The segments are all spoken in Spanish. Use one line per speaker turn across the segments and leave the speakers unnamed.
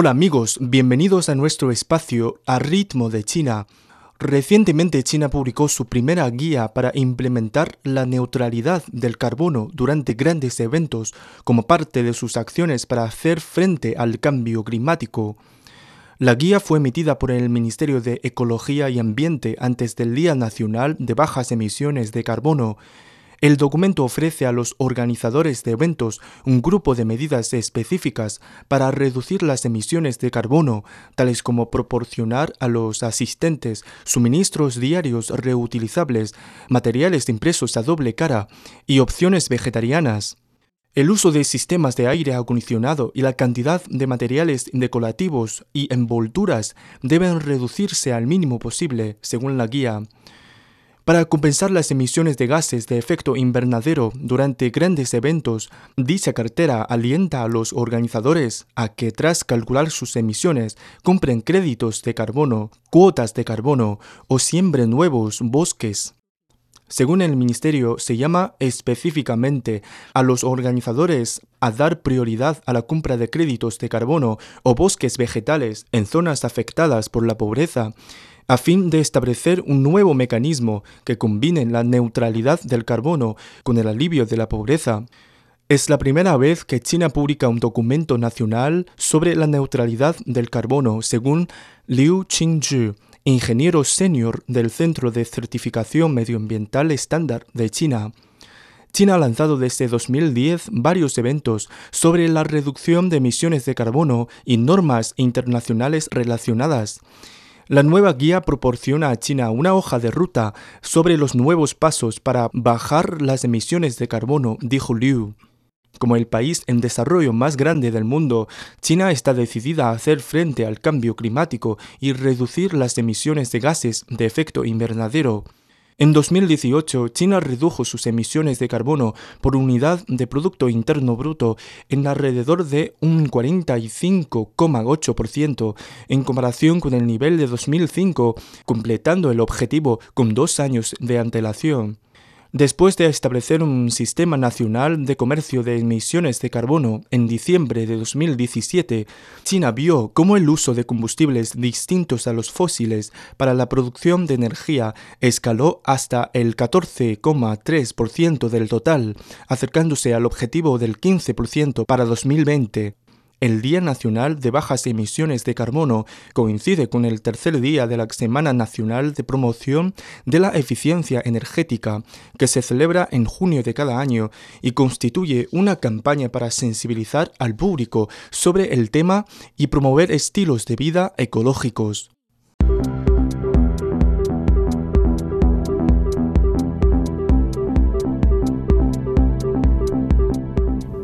Hola amigos, bienvenidos a nuestro espacio A Ritmo de China. Recientemente China publicó su primera guía para implementar la neutralidad del carbono durante grandes eventos como parte de sus acciones para hacer frente al cambio climático. La guía fue emitida por el Ministerio de Ecología y Ambiente antes del Día Nacional de Bajas Emisiones de Carbono el documento ofrece a los organizadores de eventos un grupo de medidas específicas para reducir las emisiones de carbono, tales como proporcionar a los asistentes suministros diarios reutilizables, materiales impresos a doble cara y opciones vegetarianas. El uso de sistemas de aire acondicionado y la cantidad de materiales decorativos y envolturas deben reducirse al mínimo posible, según la guía. Para compensar las emisiones de gases de efecto invernadero durante grandes eventos, dicha cartera alienta a los organizadores a que tras calcular sus emisiones compren créditos de carbono, cuotas de carbono o siembren nuevos bosques. Según el Ministerio, se llama específicamente a los organizadores a dar prioridad a la compra de créditos de carbono o bosques vegetales en zonas afectadas por la pobreza a fin de establecer un nuevo mecanismo que combine la neutralidad del carbono con el alivio de la pobreza. Es la primera vez que China publica un documento nacional sobre la neutralidad del carbono, según Liu Qingzhi, ingeniero senior del Centro de Certificación Medioambiental Estándar de China. China ha lanzado desde 2010 varios eventos sobre la reducción de emisiones de carbono y normas internacionales relacionadas. La nueva guía proporciona a China una hoja de ruta sobre los nuevos pasos para bajar las emisiones de carbono, dijo Liu. Como el país en desarrollo más grande del mundo, China está decidida a hacer frente al cambio climático y reducir las emisiones de gases de efecto invernadero. En 2018, China redujo sus emisiones de carbono por unidad de Producto Interno Bruto en alrededor de un 45,8% en comparación con el nivel de 2005, completando el objetivo con dos años de antelación. Después de establecer un sistema nacional de comercio de emisiones de carbono en diciembre de 2017, China vio cómo el uso de combustibles distintos a los fósiles para la producción de energía escaló hasta el 14,3% del total, acercándose al objetivo del 15% para 2020. El Día Nacional de Bajas Emisiones de Carbono coincide con el tercer día de la Semana Nacional de Promoción de la Eficiencia Energética, que se celebra en junio de cada año y constituye una campaña para sensibilizar al público sobre el tema y promover estilos de vida ecológicos.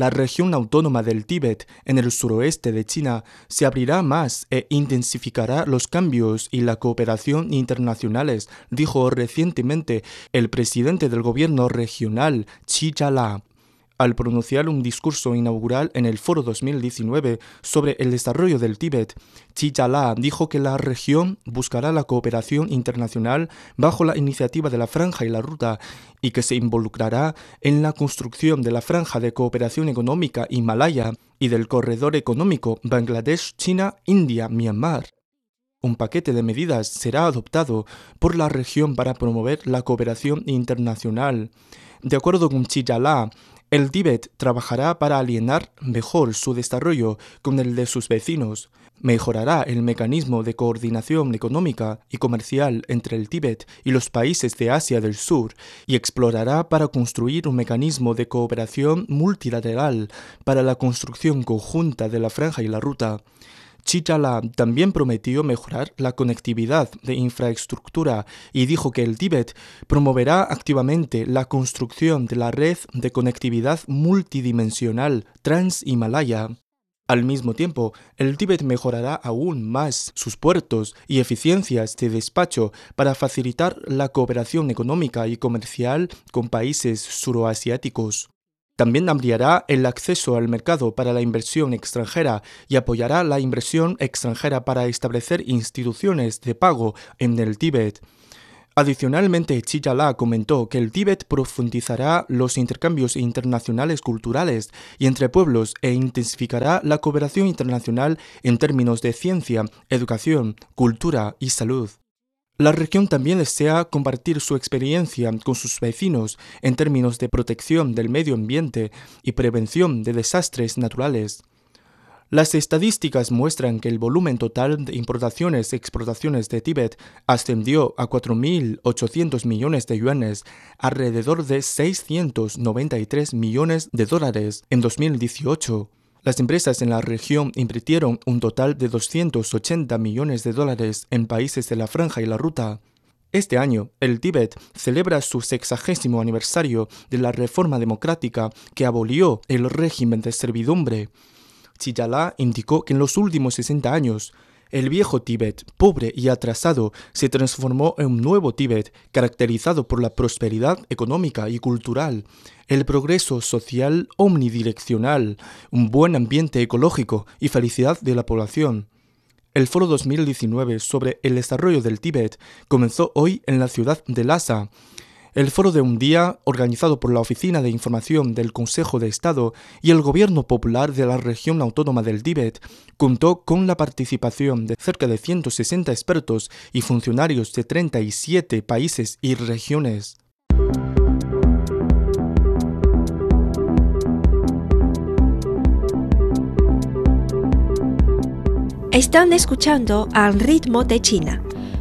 La región autónoma del Tíbet en el suroeste de China se abrirá más e intensificará los cambios y la cooperación internacionales, dijo recientemente el presidente del gobierno regional, Chi Chala al pronunciar un discurso inaugural en el Foro 2019 sobre el desarrollo del Tíbet, Chi Chala dijo que la región buscará la cooperación internacional bajo la iniciativa de la Franja y la Ruta y que se involucrará en la construcción de la Franja de Cooperación Económica Himalaya y del Corredor Económico Bangladesh-China-India-Myanmar. Un paquete de medidas será adoptado por la región para promover la cooperación internacional. De acuerdo con Chiyala, el Tíbet trabajará para alienar mejor su desarrollo con el de sus vecinos, mejorará el mecanismo de coordinación económica y comercial entre el Tíbet y los países de Asia del Sur y explorará para construir un mecanismo de cooperación multilateral para la construcción conjunta de la franja y la ruta. Chichala también prometió mejorar la conectividad de infraestructura y dijo que el Tíbet promoverá activamente la construcción de la red de conectividad multidimensional Trans-Himalaya. Al mismo tiempo, el Tíbet mejorará aún más sus puertos y eficiencias de despacho para facilitar la cooperación económica y comercial con países suroasiáticos. También ampliará el acceso al mercado para la inversión extranjera y apoyará la inversión extranjera para establecer instituciones de pago en el Tíbet. Adicionalmente, Chiyala comentó que el Tíbet profundizará los intercambios internacionales culturales y entre pueblos e intensificará la cooperación internacional en términos de ciencia, educación, cultura y salud. La región también desea compartir su experiencia con sus vecinos en términos de protección del medio ambiente y prevención de desastres naturales. Las estadísticas muestran que el volumen total de importaciones y exportaciones de Tíbet ascendió a 4.800 millones de yuanes, alrededor de 693 millones de dólares en 2018. Las empresas en la región invirtieron un total de 280 millones de dólares en países de la franja y la ruta. Este año, el Tíbet celebra su sexagésimo aniversario de la reforma democrática que abolió el régimen de servidumbre. Chiyala indicó que en los últimos 60 años, el viejo Tíbet, pobre y atrasado, se transformó en un nuevo Tíbet caracterizado por la prosperidad económica y cultural, el progreso social omnidireccional, un buen ambiente ecológico y felicidad de la población. El Foro 2019 sobre el desarrollo del Tíbet comenzó hoy en la ciudad de Lhasa, el foro de un día, organizado por la Oficina de Información del Consejo de Estado y el Gobierno Popular de la Región Autónoma del Tíbet, contó con la participación de cerca de 160 expertos y funcionarios de 37 países y regiones.
Están escuchando al ritmo de China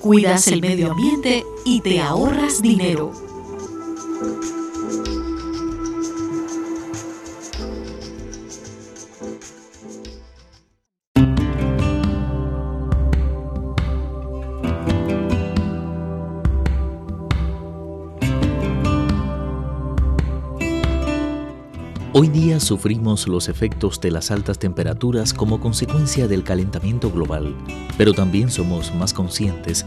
cuidas el medio ambiente y te ahorras dinero.
Hoy día sufrimos los efectos de las altas temperaturas como consecuencia del calentamiento global, pero también somos más conscientes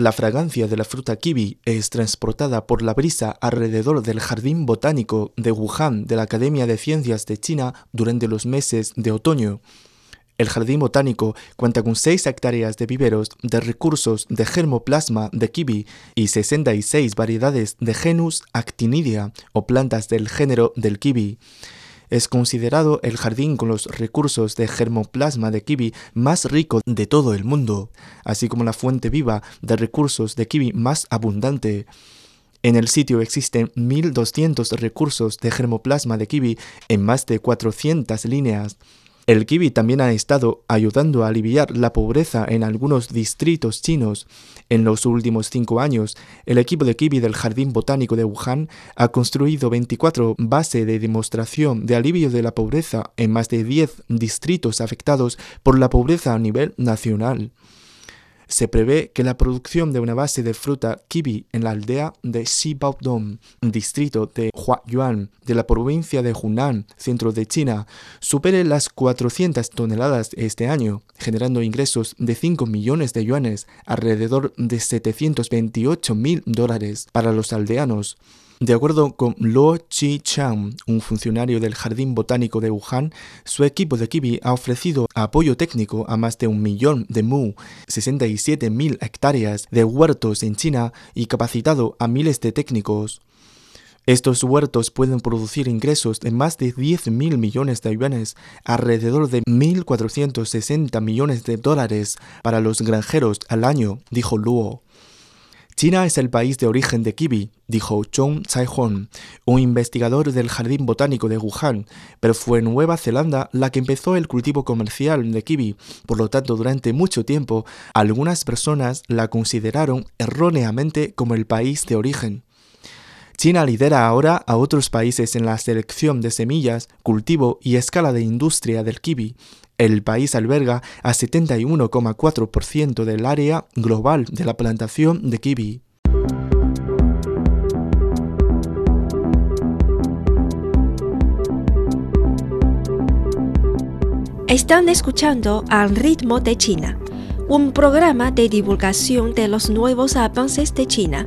La fragancia de la fruta kiwi es transportada por la brisa alrededor del jardín botánico de Wuhan de la Academia de Ciencias de China durante los meses de otoño. El jardín botánico cuenta con 6 hectáreas de viveros de recursos de germoplasma de kiwi y 66 variedades de genus actinidia o plantas del género del kiwi es considerado el jardín con los recursos de germoplasma de kiwi más rico de todo el mundo, así como la fuente viva de recursos de kiwi más abundante. En el sitio existen 1.200 recursos de germoplasma de kiwi en más de 400 líneas. El kiwi también ha estado ayudando a aliviar la pobreza en algunos distritos chinos. En los últimos cinco años, el equipo de kiwi del Jardín Botánico de Wuhan ha construido 24 bases de demostración de alivio de la pobreza en más de 10 distritos afectados por la pobreza a nivel nacional se prevé que la producción de una base de fruta kiwi en la aldea de Xibaodong, distrito de Huayuan, de la provincia de Hunan, centro de China, supere las 400 toneladas este año, generando ingresos de 5 millones de yuanes, alrededor de 728 mil dólares para los aldeanos. De acuerdo con Luo Chi-chang, un funcionario del Jardín Botánico de Wuhan, su equipo de kiwi ha ofrecido apoyo técnico a más de un millón de mu, 67.000 hectáreas de huertos en China y capacitado a miles de técnicos. Estos huertos pueden producir ingresos de más de 10.000 millones de yuanes, alrededor de 1.460 millones de dólares para los granjeros al año, dijo Luo. China es el país de origen de kiwi, dijo Chong Chai-hon, un investigador del Jardín Botánico de Wuhan, pero fue Nueva Zelanda la que empezó el cultivo comercial de kiwi. Por lo tanto, durante mucho tiempo, algunas personas la consideraron erróneamente como el país de origen. China lidera ahora a otros países en la selección de semillas, cultivo y escala de industria del kiwi. El país alberga a 71,4% del área global de la plantación de kiwi.
Están escuchando Al ritmo de China, un programa de divulgación de los nuevos avances de China